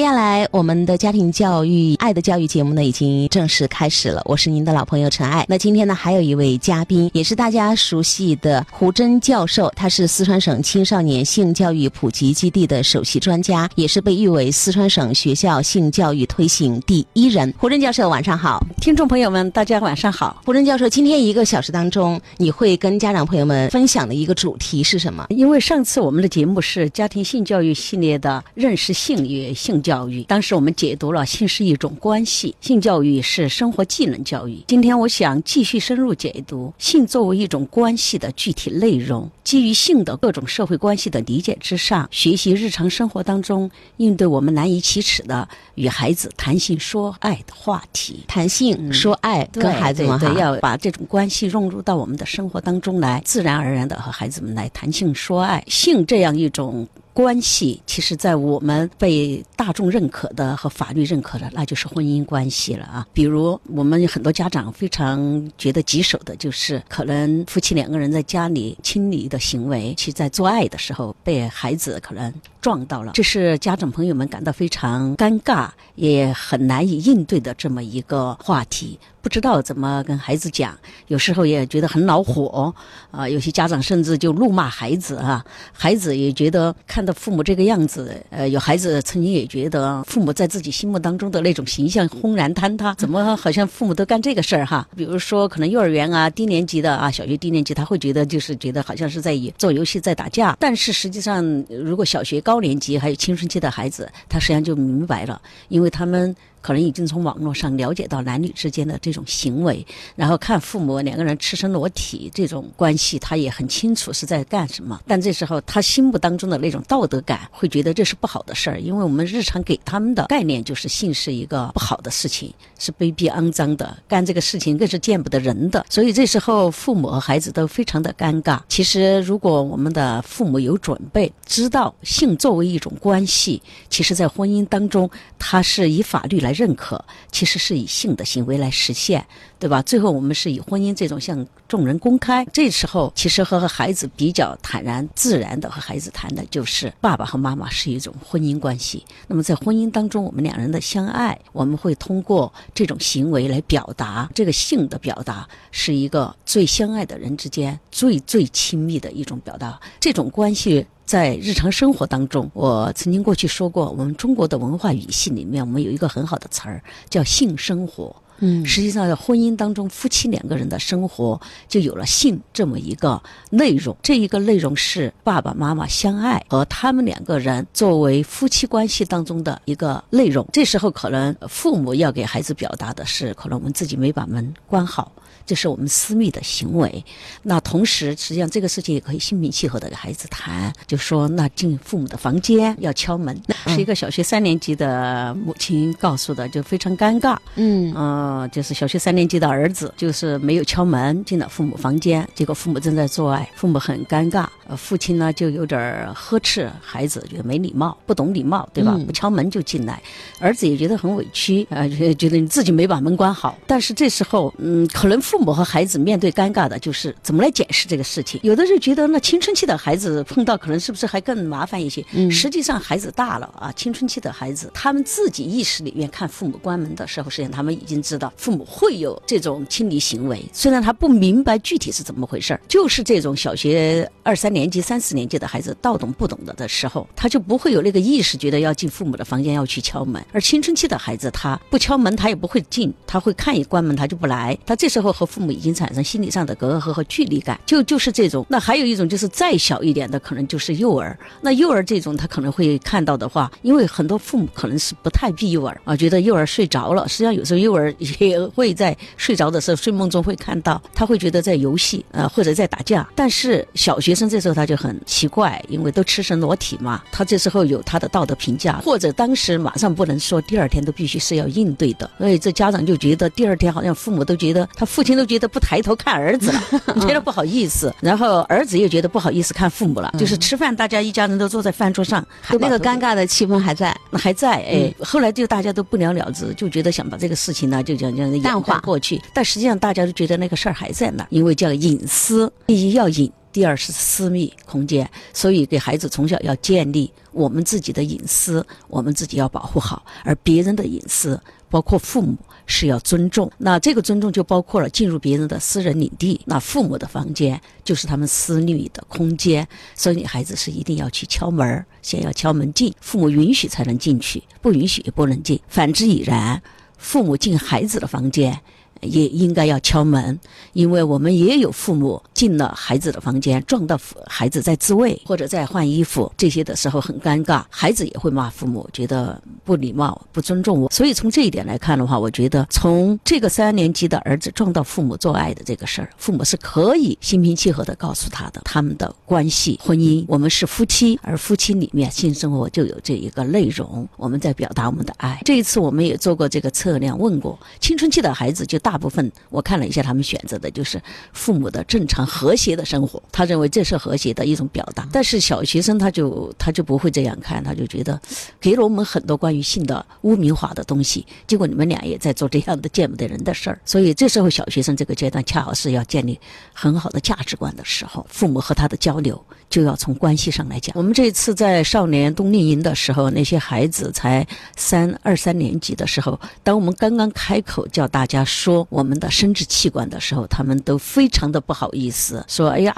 接下来，我们的家庭教育、爱的教育节目呢，已经正式开始了。我是您的老朋友陈爱。那今天呢，还有一位嘉宾，也是大家熟悉的胡真教授，他是四川省青少年性教育普及基地的首席专家，也是被誉为四川省学校性教育推行第一人。胡真教授，晚上好！听众朋友们，大家晚上好。胡真教授，今天一个小时当中，你会跟家长朋友们分享的一个主题是什么？因为上次我们的节目是家庭性教育系列的认识性与性教。教育，当时我们解读了性是一种关系，性教育是生活技能教育。今天我想继续深入解读性作为一种关系的具体内容，基于性的各种社会关系的理解之上，学习日常生活当中应对我们难以启齿的与孩子谈性说爱的话题。谈性说爱，跟孩子们要把这种关系融入到我们的生活当中来，自然而然的和孩子们来谈性说爱。性这样一种。关系其实，在我们被大众认可的和法律认可的，那就是婚姻关系了啊。比如，我们很多家长非常觉得棘手的，就是可能夫妻两个人在家里亲昵的行为，其在做爱的时候被孩子可能撞到了，这是家长朋友们感到非常尴尬，也很难以应对的这么一个话题。不知道怎么跟孩子讲，有时候也觉得很恼火，啊，有些家长甚至就怒骂孩子啊，孩子也觉得看到父母这个样子，呃，有孩子曾经也觉得父母在自己心目当中的那种形象轰然坍塌，怎么好像父母都干这个事儿哈？比如说可能幼儿园啊，低年级的啊，小学低年级他会觉得就是觉得好像是在做游戏在打架，但是实际上如果小学高年级还有青春期的孩子，他实际上就明白了，因为他们。可能已经从网络上了解到男女之间的这种行为，然后看父母两个人赤身裸体这种关系，他也很清楚是在干什么。但这时候他心目当中的那种道德感会觉得这是不好的事儿，因为我们日常给他们的概念就是性是一个不好的事情，是卑鄙肮脏的，干这个事情更是见不得人的。所以这时候父母和孩子都非常的尴尬。其实如果我们的父母有准备，知道性作为一种关系，其实在婚姻当中，它是以法律来。认可其实是以性的行为来实现，对吧？最后我们是以婚姻这种向众人公开。这时候其实和孩子比较坦然自然的和孩子谈的就是爸爸和妈妈是一种婚姻关系。那么在婚姻当中，我们两人的相爱，我们会通过这种行为来表达这个性的表达，是一个最相爱的人之间最最亲密的一种表达。这种关系。在日常生活当中，我曾经过去说过，我们中国的文化语系里面，我们有一个很好的词儿叫性生活。嗯，实际上在婚姻当中，夫妻两个人的生活就有了性这么一个内容。这一个内容是爸爸妈妈相爱和他们两个人作为夫妻关系当中的一个内容。这时候可能父母要给孩子表达的是，可能我们自己没把门关好。这是我们私密的行为，那同时实际上这个事情也可以心平气和的跟孩子谈，就说那进父母的房间要敲门，是一个小学三年级的母亲告诉的，就非常尴尬。嗯，呃，就是小学三年级的儿子就是没有敲门进了父母房间，结果父母正在做爱，父母很尴尬，呃，父亲呢就有点呵斥孩子，觉得没礼貌，不懂礼貌，对吧？不敲门就进来，儿子也觉得很委屈，啊，觉得你自己没把门关好。但是这时候，嗯，可能父父母和孩子面对尴尬的就是怎么来解释这个事情。有的人觉得，那青春期的孩子碰到可能是不是还更麻烦一些？嗯，实际上孩子大了啊，青春期的孩子，他们自己意识里面看父母关门的时候，实际上他们已经知道父母会有这种亲离行为。虽然他不明白具体是怎么回事儿，就是这种小学二三年级、三四年级的孩子，道懂不懂的的时候，他就不会有那个意识，觉得要进父母的房间要去敲门。而青春期的孩子，他不敲门，他也不会进，他会看一关门，他就不来。他这时候和父母已经产生心理上的隔阂和距离感，就就是这种。那还有一种就是再小一点的，可能就是幼儿。那幼儿这种，他可能会看到的话，因为很多父母可能是不太避幼儿啊，觉得幼儿睡着了。实际上有时候幼儿也会在睡着的时候，睡梦中会看到，他会觉得在游戏啊或者在打架。但是小学生这时候他就很奇怪，因为都赤身裸体嘛，他这时候有他的道德评价，或者当时马上不能说，第二天都必须是要应对的。所以这家长就觉得第二天好像父母都觉得他父亲都觉得不。抬头看儿子了，觉得不好意思，然后儿子又觉得不好意思看父母了。就是吃饭，大家一家人都坐在饭桌上，那个尴尬的气氛还在，还在。哎，后来就大家都不了了之，就觉得想把这个事情呢，就讲讲淡化过去。但实际上大家都觉得那个事儿还在那儿，因为叫隐私，第一要隐。第二是私密空间，所以给孩子从小要建立我们自己的隐私，我们自己要保护好，而别人的隐私，包括父母是要尊重。那这个尊重就包括了进入别人的私人领地，那父母的房间就是他们私密的空间，所以孩子是一定要去敲门，先要敲门进，父母允许才能进去，不允许也不能进。反之亦然，父母进孩子的房间。也应该要敲门，因为我们也有父母进了孩子的房间，撞到孩子在自慰或者在换衣服这些的时候很尴尬，孩子也会骂父母，觉得不礼貌、不尊重我。所以从这一点来看的话，我觉得从这个三年级的儿子撞到父母做爱的这个事儿，父母是可以心平气和的告诉他的，他们的关系、婚姻，我们是夫妻，而夫妻里面性生活就有这一个内容，我们在表达我们的爱。这一次我们也做过这个测量，问过青春期的孩子就大。大部分我看了一下，他们选择的就是父母的正常和谐的生活，他认为这是和谐的一种表达。但是小学生他就他就不会这样看，他就觉得给了我们很多关于性的污名化的东西。结果你们俩也在做这样的见不得人的事儿，所以这时候小学生这个阶段恰好是要建立很好的价值观的时候，父母和他的交流就要从关系上来讲。我们这次在少年冬令营的时候，那些孩子才三二三年级的时候，当我们刚刚开口叫大家说。我们的生殖器官的时候，他们都非常的不好意思，说：“哎呀，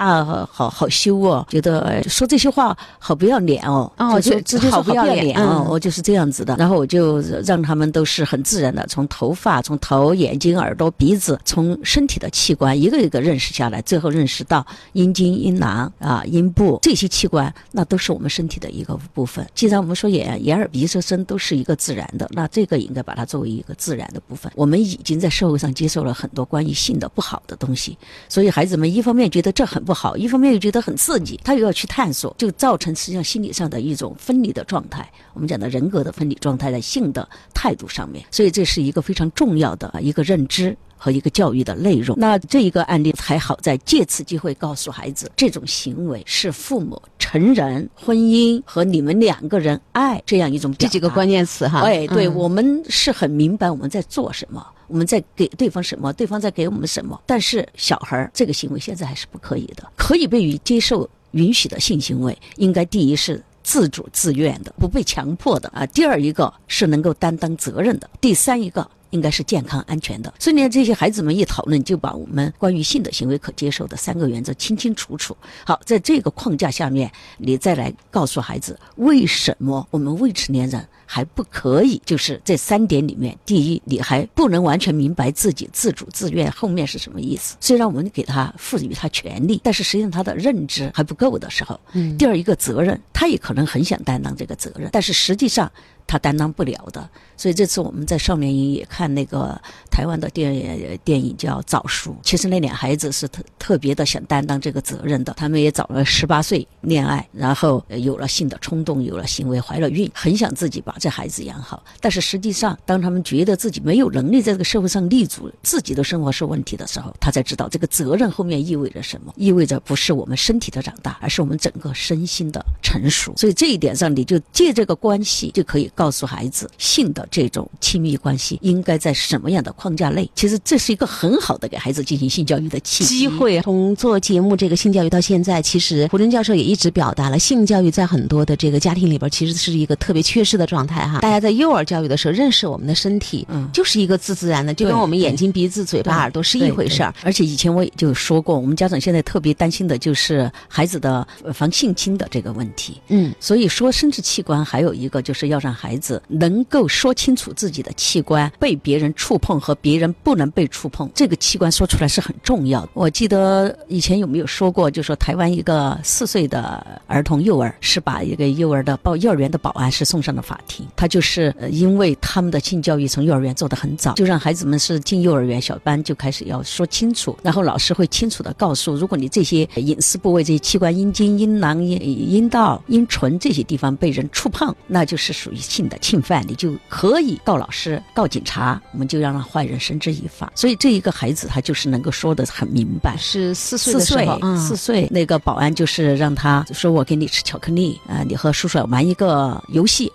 好好羞哦，觉得说这些话好不要脸哦。”哦，就直接好不要脸哦，我就是这样子的。然后我就让他们都是很自然的，从头发、从头、眼睛、耳朵、鼻子，从身体的器官一个一个认识下来，最后认识到阴茎、阴囊啊、阴部这些器官，那都是我们身体的一个部分。既然我们说眼、眼、耳、鼻、舌、身都是一个自然的，那这个应该把它作为一个自然的部分。我们已经在社会上。接受了很多关于性的不好的东西，所以孩子们一方面觉得这很不好，一方面又觉得很刺激，他又要去探索，就造成实际上心理上的一种分离的状态。我们讲的人格的分离状态，在性的态度上面，所以这是一个非常重要的一个认知。和一个教育的内容，那这一个案例还好在借此机会告诉孩子，这种行为是父母成人婚姻和你们两个人爱这样一种这几个关键词哈。哎，对我们是很明白我们在做什么，我们在给对方什么，对方在给我们什么。但是小孩儿这个行为现在还是不可以的，可以被接受允许的性行为，应该第一是自主自愿的，不被强迫的啊。第二一个是能够担当责任的，第三一个。应该是健康安全的，所以呢，这些孩子们一讨论，就把我们关于性的行为可接受的三个原则清清楚楚。好，在这个框架下面，你再来告诉孩子，为什么我们未成年人还不可以？就是这三点里面，第一，你还不能完全明白自己自主自愿后面是什么意思。虽然我们给他赋予他权利，但是实际上他的认知还不够的时候，嗯，第二一个责任，他也可能很想担当这个责任，但是实际上。他担当不了的，所以这次我们在少年营也看那个台湾的电电影叫《早熟》。其实那俩孩子是特特别的想担当这个责任的，他们也早了十八岁恋爱，然后有了性的冲动，有了行为，怀了孕，很想自己把这孩子养好。但是实际上，当他们觉得自己没有能力在这个社会上立足，自己的生活是问题的时候，他才知道这个责任后面意味着什么，意味着不是我们身体的长大，而是我们整个身心的成熟。所以这一点上，你就借这个关系就可以。告诉孩子性的这种亲密关系应该在什么样的框架内？其实这是一个很好的给孩子进行性教育的契机会。从做节目这个性教育到现在，其实胡真教授也一直表达了性教育在很多的这个家庭里边其实是一个特别缺失的状态哈。大家在幼儿教育的时候认识我们的身体，嗯，就是一个自自然的，就跟我们眼睛、鼻子、嘴巴、耳朵是一回事儿。而且以前我也就说过，我们家长现在特别担心的就是孩子的防性侵的这个问题。嗯，所以说生殖器官还有一个就是要让。孩子能够说清楚自己的器官被别人触碰和别人不能被触碰，这个器官说出来是很重要的。我记得以前有没有说过，就说台湾一个四岁的儿童幼儿是把一个幼儿的报幼儿园的保安是送上了法庭，他就是因为他们的性教育从幼儿园做得很早，就让孩子们是进幼儿园小班就开始要说清楚，然后老师会清楚的告诉，如果你这些隐私部位这些器官阴茎、阴囊、阴阴道、阴唇这些地方被人触碰，那就是属于。性的侵犯，你就可以告老师、告警察，我们就要让坏人绳之以法。所以这一个孩子他就是能够说的很明白。是四岁四岁，四岁那个保安就是让他说：“我给你吃巧克力啊，你和叔叔玩一个游戏。”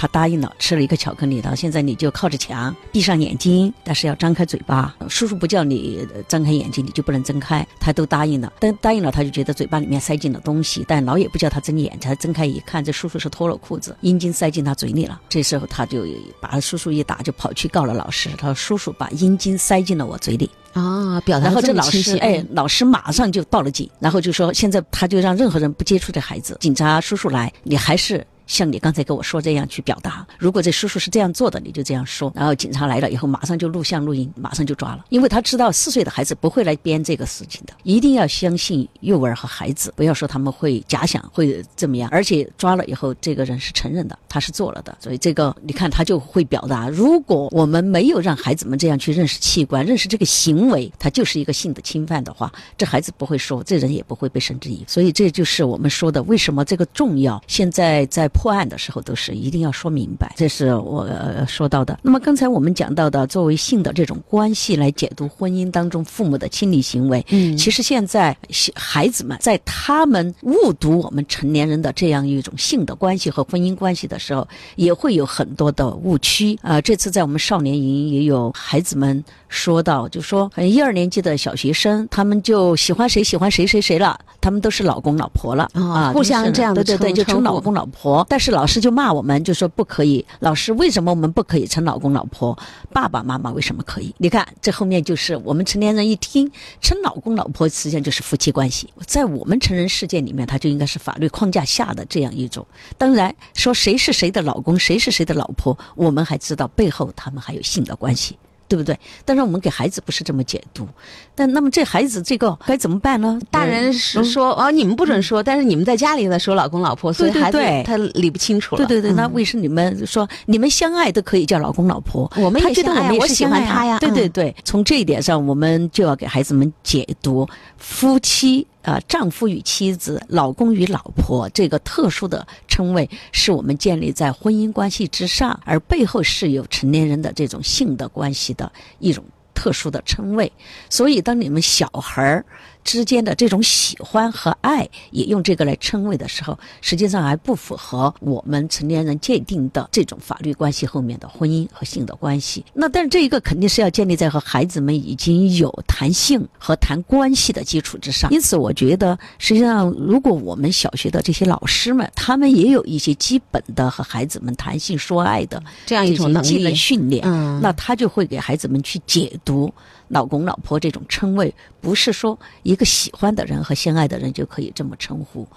他答应了，吃了一个巧克力的。现在你就靠着墙，闭上眼睛，但是要张开嘴巴。叔叔不叫你张开眼睛，你就不能睁开。他都答应了，但答应了，他就觉得嘴巴里面塞进了东西。但老也不叫他睁眼，他睁开一看，这叔叔是脱了裤子，阴茎塞进他嘴里了。这时候他就把叔叔一打，就跑去告了老师。他说：“叔叔把阴茎塞进了我嘴里。”啊，表达然后这老师哎，老师马上就报了警，然后就说现在他就让任何人不接触这孩子。警察叔叔来，你还是。像你刚才跟我说这样去表达，如果这叔叔是这样做的，你就这样说。然后警察来了以后，马上就录像录音，马上就抓了，因为他知道四岁的孩子不会来编这个事情的，一定要相信幼儿和孩子，不要说他们会假想会怎么样。而且抓了以后，这个人是承认的，他是做了的，所以这个你看他就会表达。如果我们没有让孩子们这样去认识器官，认识这个行为，他就是一个性的侵犯的话，这孩子不会说，这人也不会被绳之以法。所以这就是我们说的，为什么这个重要？现在在。破案的时候都是一定要说明白，这是我说到的。那么刚才我们讲到的，作为性的这种关系来解读婚姻当中父母的亲密行为，嗯，其实现在孩子们在他们误读我们成年人的这样一种性的关系和婚姻关系的时候，也会有很多的误区啊。这次在我们少年营也有孩子们说到，就说一二年级的小学生，他们就喜欢谁喜欢谁谁谁了，他们都是老公老婆了啊，互相这样的对对对，就称老公老婆。但是老师就骂我们，就说不可以。老师，为什么我们不可以称老公老婆？爸爸妈妈为什么可以？你看，这后面就是我们成年人一听称老公老婆，实际上就是夫妻关系。在我们成人世界里面，它就应该是法律框架下的这样一种。当然，说谁是谁的老公，谁是谁的老婆，我们还知道背后他们还有性的关系。对不对？但是我们给孩子不是这么解读，但那么这孩子这个该怎么办呢？大人是说哦，你们不准说，但是你们在家里呢说老公老婆，所以孩子他理不清楚了。对对对，那为什么你们说你们相爱都可以叫老公老婆？我们也相爱，我喜欢他呀。对对对，从这一点上，我们就要给孩子们解读夫妻。啊，丈夫与妻子、老公与老婆这个特殊的称谓，是我们建立在婚姻关系之上，而背后是有成年人的这种性的关系的一种特殊的称谓。所以，当你们小孩儿。之间的这种喜欢和爱，也用这个来称谓的时候，实际上还不符合我们成年人界定的这种法律关系后面的婚姻和性的关系。那但是这一个肯定是要建立在和孩子们已经有谈性和谈关系的基础之上。因此，我觉得实际上，如果我们小学的这些老师们，他们也有一些基本的和孩子们谈性说爱的这样一种能力训练，那他就会给孩子们去解读。老公、老婆这种称谓，不是说一个喜欢的人和相爱的人就可以这么称呼。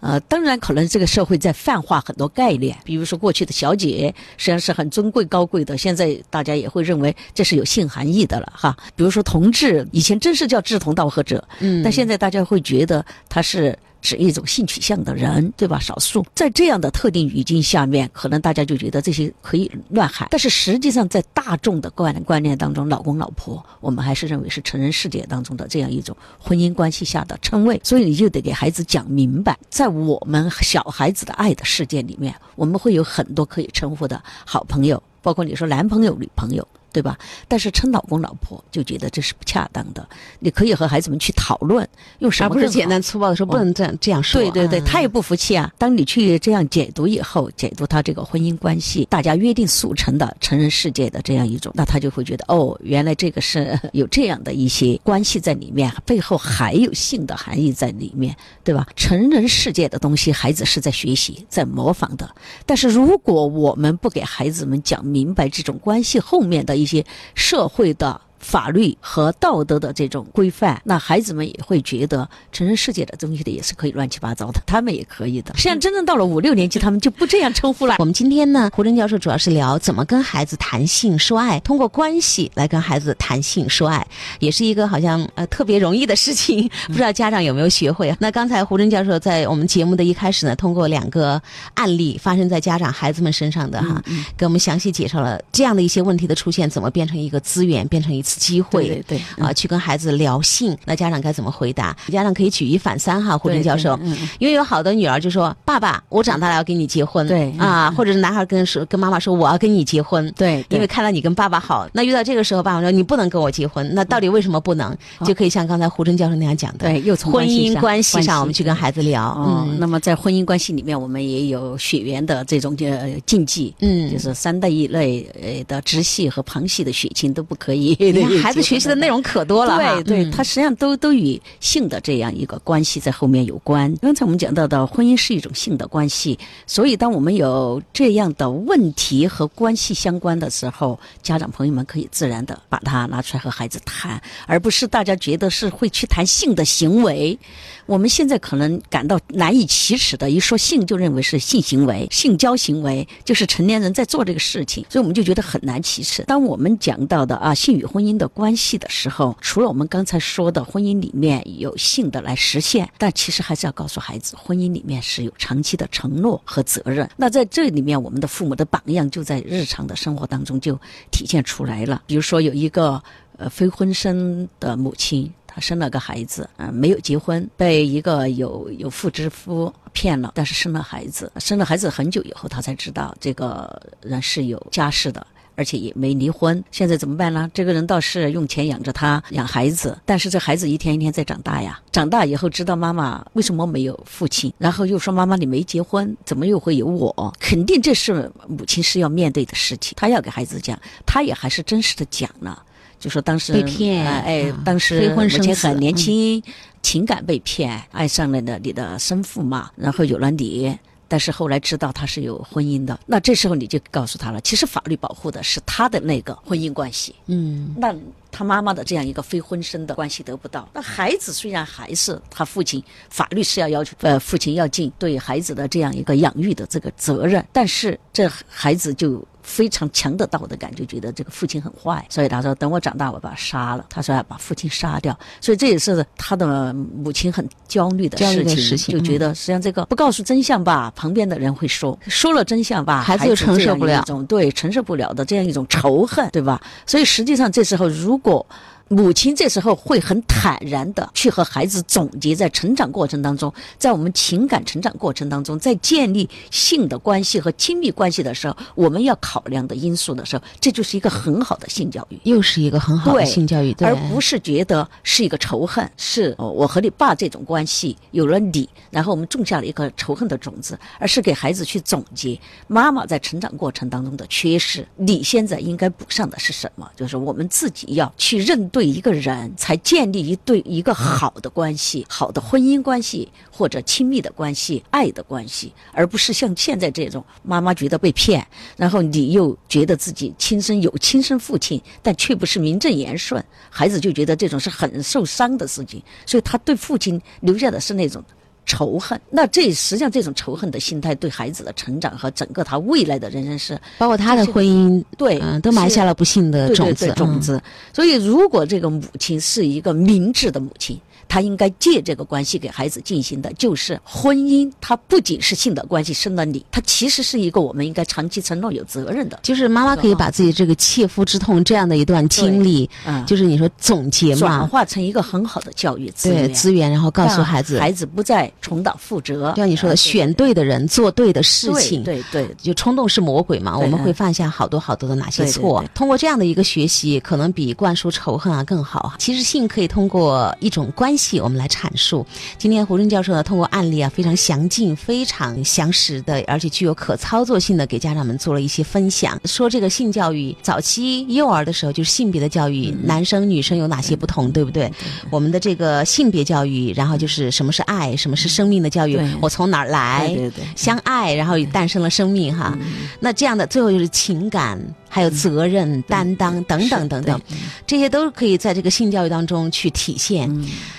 呃，当然，可能这个社会在泛化很多概念，比如说过去的小姐实际上是很尊贵高贵的，现在大家也会认为这是有性含义的了哈。比如说同志，以前真是叫志同道合者，嗯，但现在大家会觉得他是。指一种性取向的人，对吧？少数在这样的特定语境下面，可能大家就觉得这些可以乱喊。但是实际上，在大众的观观念当中，老公老婆，我们还是认为是成人世界当中的这样一种婚姻关系下的称谓。所以你就得给孩子讲明白，在我们小孩子的爱的世界里面，我们会有很多可以称呼的好朋友，包括你说男朋友、女朋友。对吧？但是称老公老婆就觉得这是不恰当的。你可以和孩子们去讨论，用什么？不是简单粗暴的说，不能这样这样说。对对对，他也不服气啊。当你去这样解读以后，解读他这个婚姻关系，大家约定俗成的成人世界的这样一种，那他就会觉得哦，原来这个是有这样的一些关系在里面，背后还有性的含义在里面，对吧？成人世界的东西，孩子是在学习、在模仿的。但是如果我们不给孩子们讲明白这种关系后面的，一些社会的。法律和道德的这种规范，那孩子们也会觉得成人世界的东西的也是可以乱七八糟的，他们也可以的。实际上，真正到了五六年级，他们就不这样称呼了。我们今天呢，胡真教授主要是聊怎么跟孩子谈性说爱，通过关系来跟孩子谈性说爱，也是一个好像呃特别容易的事情。不知道家长有没有学会啊？那刚才胡真教授在我们节目的一开始呢，通过两个案例发生在家长孩子们身上的哈，给我们详细介绍了这样的一些问题的出现，怎么变成一个资源，变成一。次机会，对对啊，去跟孩子聊性，那家长该怎么回答？家长可以举一反三哈，胡真教授，因为有好多女儿就说：“爸爸，我长大了要跟你结婚。”对啊，或者是男孩跟说跟妈妈说：“我要跟你结婚。”对，因为看到你跟爸爸好，那遇到这个时候，爸爸说：“你不能跟我结婚。”那到底为什么不能？就可以像刚才胡真教授那样讲的，对，又从婚姻关系上，我们去跟孩子聊。嗯，那么在婚姻关系里面，我们也有血缘的这种呃禁忌，嗯，就是三代以内呃的直系和旁系的血亲都不可以。孩子学习的内容可多了，对对，它实际上都都与性的这样一个关系在后面有关。刚才我们讲到的婚姻是一种性的关系，所以当我们有这样的问题和关系相关的时候，家长朋友们可以自然的把它拿出来和孩子谈，而不是大家觉得是会去谈性的行为。我们现在可能感到难以启齿的，一说性就认为是性行为、性交行为，就是成年人在做这个事情，所以我们就觉得很难启齿。当我们讲到的啊性与婚姻姻的关系的时候，除了我们刚才说的婚姻里面有性的来实现，但其实还是要告诉孩子，婚姻里面是有长期的承诺和责任。那在这里面，我们的父母的榜样就在日常的生活当中就体现出来了。比如说有一个呃非婚生的母亲。她生了个孩子，嗯，没有结婚，被一个有有妇之夫骗了，但是生了孩子，生了孩子很久以后，他才知道这个人是有家室的，而且也没离婚。现在怎么办呢？这个人倒是用钱养着他养孩子，但是这孩子一天一天在长大呀，长大以后知道妈妈为什么没有父亲，然后又说妈妈你没结婚，怎么又会有我？肯定这是母亲是要面对的事情，他要给孩子讲，他也还是真实的讲了。就说当时被骗，哎，当时母亲很年轻，情感被骗，爱上了的你的生父嘛，然后有了你，但是后来知道他是有婚姻的，那这时候你就告诉他了，其实法律保护的是他的那个婚姻关系，嗯，那他妈妈的这样一个非婚生的关系得不到，那孩子虽然还是他父亲，法律是要要求呃父亲要尽对孩子的这样一个养育的这个责任，但是这孩子就。非常强的道德感，就觉得这个父亲很坏，所以他说等我长大，我把他杀了。他说要把父亲杀掉，所以这也是他的母亲很焦虑的事情，就觉得实际上这个不告诉真相吧，旁边的人会说，说了真相吧，孩子又承受不了，对，承受不了的这样一种仇恨，对吧？所以实际上这时候如果。母亲这时候会很坦然的去和孩子总结，在成长过程当中，在我们情感成长过程当中，在建立性的关系和亲密关系的时候，我们要考量的因素的时候，这就是一个很好的性教育，又是一个很好的性教育，对而不是觉得是一个仇恨，是我和你爸这种关系有了你，然后我们种下了一个仇恨的种子，而是给孩子去总结妈妈在成长过程当中的缺失，你现在应该补上的是什么？就是我们自己要去认。对对一个人才建立一对一个好的关系，好的婚姻关系或者亲密的关系、爱的关系，而不是像现在这种妈妈觉得被骗，然后你又觉得自己亲生有亲生父亲，但却不是名正言顺，孩子就觉得这种是很受伤的事情，所以他对父亲留下的是那种。仇恨，那这实际上这种仇恨的心态对孩子的成长和整个他未来的人生是，包括他的婚姻，对，都埋下了不幸的种子。种子。所以，如果这个母亲是一个明智的母亲。他应该借这个关系给孩子进行的，就是婚姻。它不仅是性的关系生了你，它其实是一个我们应该长期承诺有责任的。就是妈妈可以把自己这个切肤之痛这样的一段经历，就是你说总结嘛，转化成一个很好的教育资源，资源，然后告诉孩子，孩子不再重蹈覆辙。就像你说的，选对的人，做对的事情，对对，就冲动是魔鬼嘛，我们会犯下好多好多的哪些错？通过这样的一个学习，可能比灌输仇恨啊更好。其实性可以通过一种关系，我们来阐。述今天胡润教授呢，通过案例啊，非常详尽、非常详实的，而且具有可操作性的，给家长们做了一些分享。说这个性教育，早期幼儿的时候就是性别的教育，男生女生有哪些不同，对不对？我们的这个性别教育，然后就是什么是爱，什么是生命的教育，我从哪儿来，相爱，然后诞生了生命哈。那这样的最后就是情感。还有责任担当等等等等，这些都可以在这个性教育当中去体现，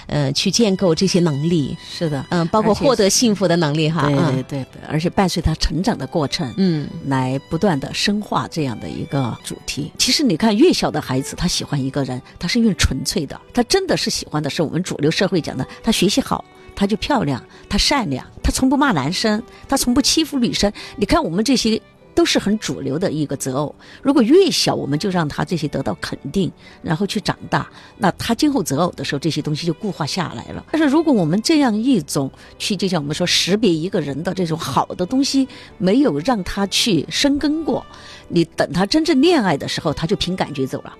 呃，去建构这些能力。是的，嗯，包括获得幸福的能力哈。对对对，而且伴随他成长的过程，嗯，来不断的深化这样的一个主题。其实你看，越小的孩子，他喜欢一个人，他是越纯粹的，他真的是喜欢的是我们主流社会讲的，他学习好，他就漂亮，他善良，他从不骂男生，他从不欺负女生。你看我们这些。都是很主流的一个择偶。如果越小，我们就让他这些得到肯定，然后去长大，那他今后择偶的时候，这些东西就固化下来了。但是如果我们这样一种去，就像我们说识别一个人的这种好的东西，没有让他去生根过，你等他真正恋爱的时候，他就凭感觉走了。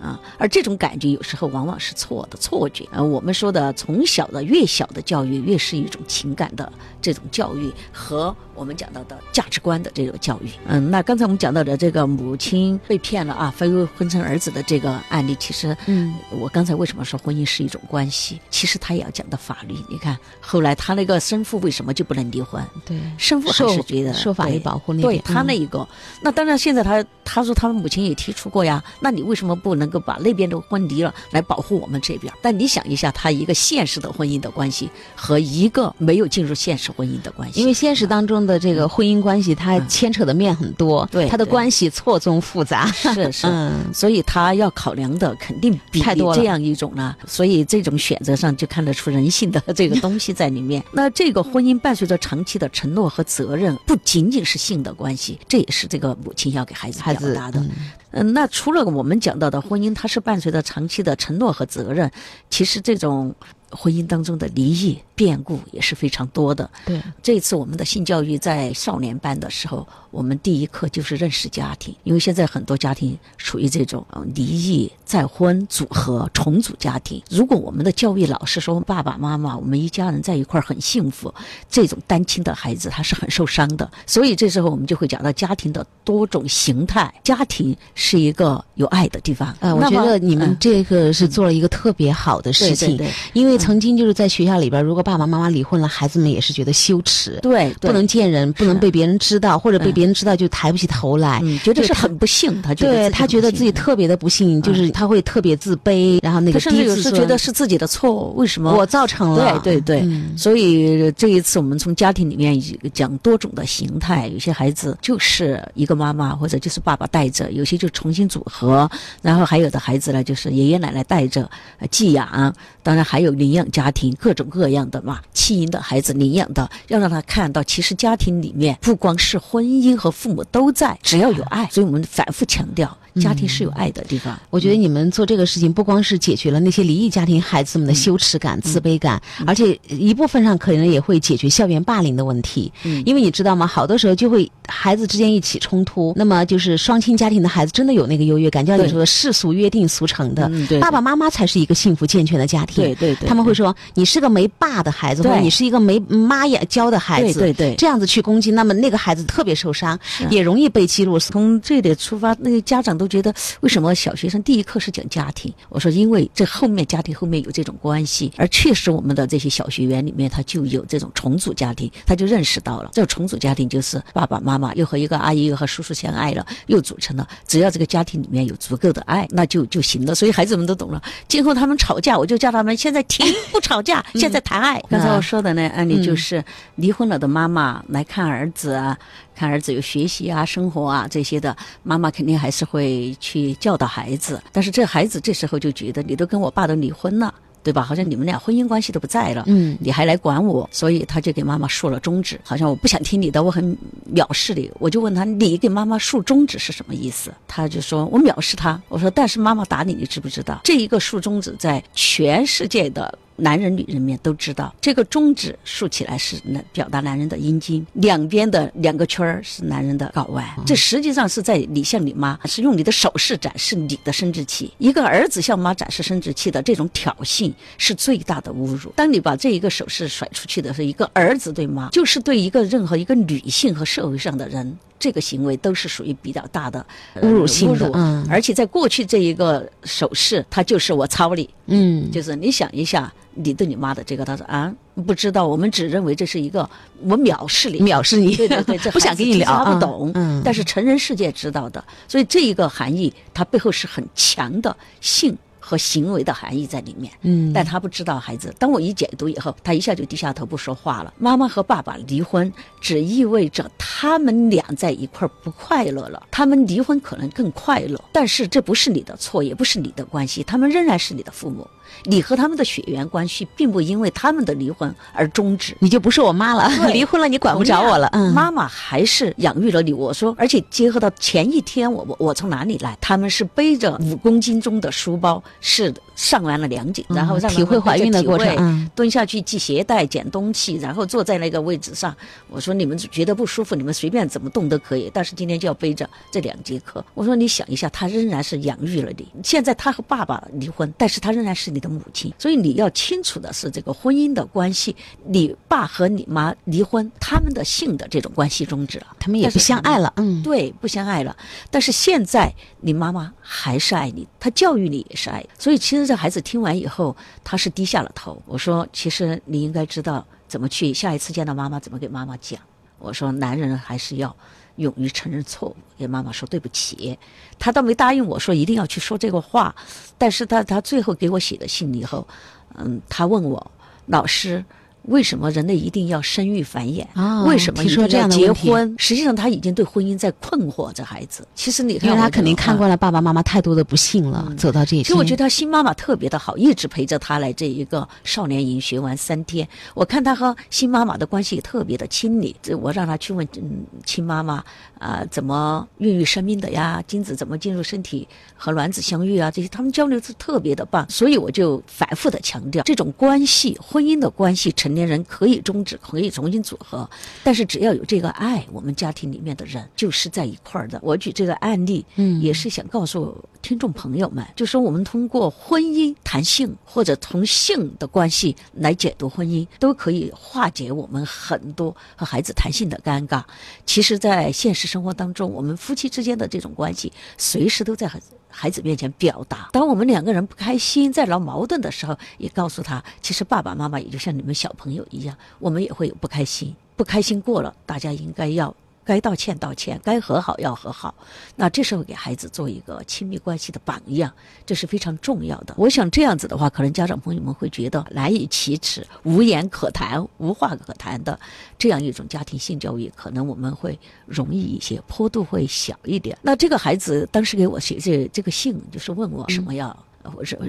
啊，而这种感觉有时候往往是错的错觉。呃，我们说的从小的越小的教育，越是一种情感的这种教育和我们讲到的价值观的这种教育。嗯，那刚才我们讲到的这个母亲被骗了啊，非婚生儿子的这个案例，其实，嗯，我刚才为什么说婚姻是一种关系？其实他也要讲到法律。你看，后来他那个生父为什么就不能离婚？对，生父还是觉得受法律保护那对他那一个。那当然，现在他他说他们母亲也提出过呀，那你为什么不能够把那边的婚离了，来保护我们这边？但你想一下，他一个现实的婚姻的关系和一个没有进入现实婚姻的关系，因为现实当中的这个婚姻关系，它牵扯的面很多，对他的关系错综复杂，是是，所以他要考量的肯定比太多这样一种呢，所以这种选择上就看得出人性的这个东西在里面。那这个婚姻伴随着长期的承诺和责任，不仅仅是性的关系，这也是这个母亲要给孩子表达的。嗯，那除了我们讲到的婚姻，它是伴随着长期的承诺和责任，其实这种婚姻当中的离异。变故也是非常多的。对，这次我们的性教育在少年班的时候，我们第一课就是认识家庭，因为现在很多家庭处于这种离异、再婚、组合、重组家庭。如果我们的教育老师说爸爸妈妈我们一家人在一块儿很幸福，这种单亲的孩子他是很受伤的。所以这时候我们就会讲到家庭的多种形态，家庭是一个有爱的地方。呃，我觉得你们这个是做了一个特别好的事情，对因为曾经就是在学校里边，如果爸爸妈妈离婚了，孩子们也是觉得羞耻，对，不能见人，不能被别人知道，或者被别人知道就抬不起头来，觉得是很不幸。他觉得对他觉得自己特别的不幸，就是他会特别自卑，然后那个甚至有时觉得是自己的错误，为什么？我造成了？对对对，所以这一次我们从家庭里面讲多种的形态，有些孩子就是一个妈妈或者就是爸爸带着，有些就重新组合，然后还有的孩子呢就是爷爷奶奶带着寄养，当然还有领养家庭，各种各样的嘛。弃婴的孩子领养的，要让他看到，其实家庭里面不光是婚姻和父母都在，只要有爱，所以我们反复强调。家庭是有爱的地方。我觉得你们做这个事情，不光是解决了那些离异家庭孩子们的羞耻感、自卑感，而且一部分上可能也会解决校园霸凌的问题。嗯，因为你知道吗？好多时候就会孩子之间一起冲突，那么就是双亲家庭的孩子真的有那个优越感，就像你说的世俗约定俗成的，爸爸妈妈才是一个幸福健全的家庭。对对对，他们会说你是个没爸的孩子，或者你是一个没妈呀教的孩子，对对对，这样子去攻击，那么那个孩子特别受伤，也容易被激怒。从这点出发，那个家长都觉得为什么小学生第一课是讲家庭？我说，因为这后面家庭后面有这种关系，而确实我们的这些小学员里面，他就有这种重组家庭，他就认识到了，这重组家庭就是爸爸妈妈又和一个阿姨又和叔叔相爱了，又组成了。只要这个家庭里面有足够的爱，那就就行了。所以孩子们都懂了。今后他们吵架，我就叫他们现在停，不吵架，现在谈爱。刚才我说的那案例就是离婚了的妈妈来看儿子啊。看儿子有学习啊、生活啊这些的，妈妈肯定还是会去教导孩子。但是这孩子这时候就觉得，你都跟我爸都离婚了，对吧？好像你们俩婚姻关系都不在了，嗯，你还来管我，所以他就给妈妈竖了中指，好像我不想听你的，我很藐视你。我就问他，你给妈妈竖中指是什么意思？他就说我藐视他。我说，但是妈妈打你，你知不知道？这一个竖中指在全世界的。男人、女人面都知道，这个中指竖起来是男表达男人的阴茎，两边的两个圈儿是男人的睾丸。这实际上是在你向你妈是用你的手势展示你的生殖器。一个儿子向妈展示生殖器的这种挑衅是最大的侮辱。当你把这一个手势甩出去的时候一个儿子对妈，就是对一个任何一个女性和社会上的人。这个行为都是属于比较大的侮辱性的，嗯，而且在过去这一个手势，它就是我操你，嗯，就是你想一下，你对你妈的这个，他说啊，不知道，我们只认为这是一个我藐视你，藐视你，对对对，这 不想跟你聊，他不懂，嗯，但是成人世界知道的，所以这一个含义，它背后是很强的性。和行为的含义在里面，嗯，但他不知道孩子。当我一解读以后，他一下就低下头不说话了。妈妈和爸爸离婚，只意味着他们俩在一块儿不快乐了。他们离婚可能更快乐，但是这不是你的错，也不是你的关系，他们仍然是你的父母。你和他们的血缘关系并不因为他们的离婚而终止。你就不是我妈了，对离婚了，你管不着我了。嗯，妈妈还是养育了你。我说，而且结合到前一天我我我从哪里来，他们是背着五公斤重的书包，是上完了两井，然后让嗯体会怀孕的过程嗯蹲下去系鞋带、捡东西，然后坐在那个位置上。我说你们觉得不舒服，你们随便怎么动都可以，但是今天就要背着这两节课。我说你想一下，他仍然是养育了你。现在他和爸爸离婚，但是他仍然是你的母亲，所以你要清楚的是这个婚姻的关系。你爸和你妈离婚，他们的性的这种关系终止了，他们也不相爱了。嗯，对，不相爱了。但是现在你妈妈还是爱你，她教育你也是爱。所以其实这孩子听完以后，他是低下了头。我说，其实你应该知道怎么去下一次见到妈妈怎么给妈妈讲。我说，男人还是要勇于承认错误，跟妈妈说对不起。他倒没答应我说一定要去说这个话，但是他他最后给我写的信以后，嗯，他问我老师。为什么人类一定要生育繁衍？哦为什么提出了一定要结这样的结婚？实际上他已经对婚姻在困惑。这孩子，其实你看因为他肯定看惯了爸爸妈妈太多的不幸了，走到这一天。其实我觉得他新妈妈特别的好，一直陪着他来这一个少年营学完三天。我看他和新妈妈的关系也特别的亲密。这我让他去问嗯亲妈妈啊、怎么孕育生命的呀，精子怎么进入身体和卵子相遇啊，这些他们交流是特别的棒。所以我就反复的强调，这种关系，婚姻的关系，成年人可以终止，可以重新组合，但是只要有这个爱，我们家庭里面的人就是在一块儿的。我举这个案例，嗯也是想告诉听众朋友们，就说我们通过婚姻谈性，或者从性的关系来解读婚姻，都可以化解我们很多和孩子谈性的尴尬。其实，在现实生活当中，我们夫妻之间的这种关系，随时都在孩子孩子面前表达。当我们两个人不开心、在闹矛盾的时候，也告诉他，其实爸爸妈妈也就像你们小朋友一样，我们也会有不开心，不开心过了，大家应该要。该道歉道歉，该和好要和好。那这时候给孩子做一个亲密关系的榜样，这是非常重要的。我想这样子的话，可能家长朋友们会觉得难以启齿、无言可谈、无话可谈的这样一种家庭性教育，可能我们会容易一些，坡度会小一点。那这个孩子当时给我写这这个信，就是问我什么要。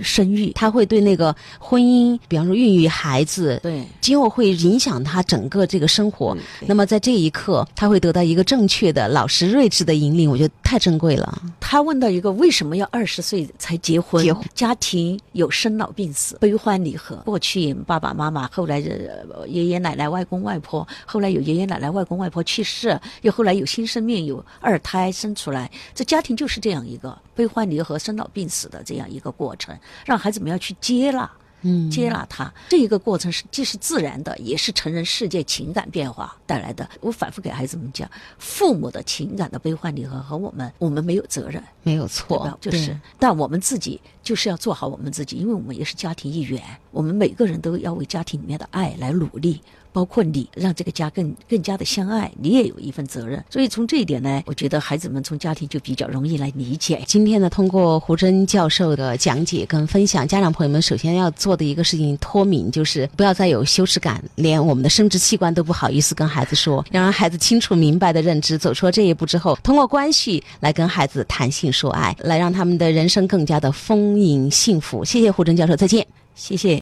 生育，他会对那个婚姻，比方说孕育孩子，对今后会影响他整个这个生活。那么在这一刻，他会得到一个正确的、老实、睿智的引领，我觉得太珍贵了。他问到一个为什么要二十岁才结婚？结婚家庭有生老病死，悲欢离合。过去爸爸妈妈，后来呃爷爷奶奶、外公外婆，后来有爷爷奶奶、外公外婆去世，又后来有新生命，有二胎生出来。这家庭就是这样一个悲欢离合、生老病死的这样一个过程，让孩子们要去接纳。嗯，接纳他，这一个过程是既是自然的，也是成人世界情感变化带来的。我反复给孩子们讲，父母的情感的悲欢离合和我们，我们没有责任，没有错？，就是，但我们自己就是要做好我们自己，因为我们也是家庭一员，我们每个人都要为家庭里面的爱来努力。包括你，让这个家更更加的相爱，你也有一份责任。所以从这一点呢，我觉得孩子们从家庭就比较容易来理解。今天呢，通过胡真教授的讲解跟分享，家长朋友们首先要做的一个事情脱敏，就是不要再有羞耻感，连我们的生殖器官都不好意思跟孩子说，要让孩子清楚明白的认知，走出了这一步之后，通过关系来跟孩子谈性说爱，来让他们的人生更加的丰盈幸福。谢谢胡真教授，再见。谢谢。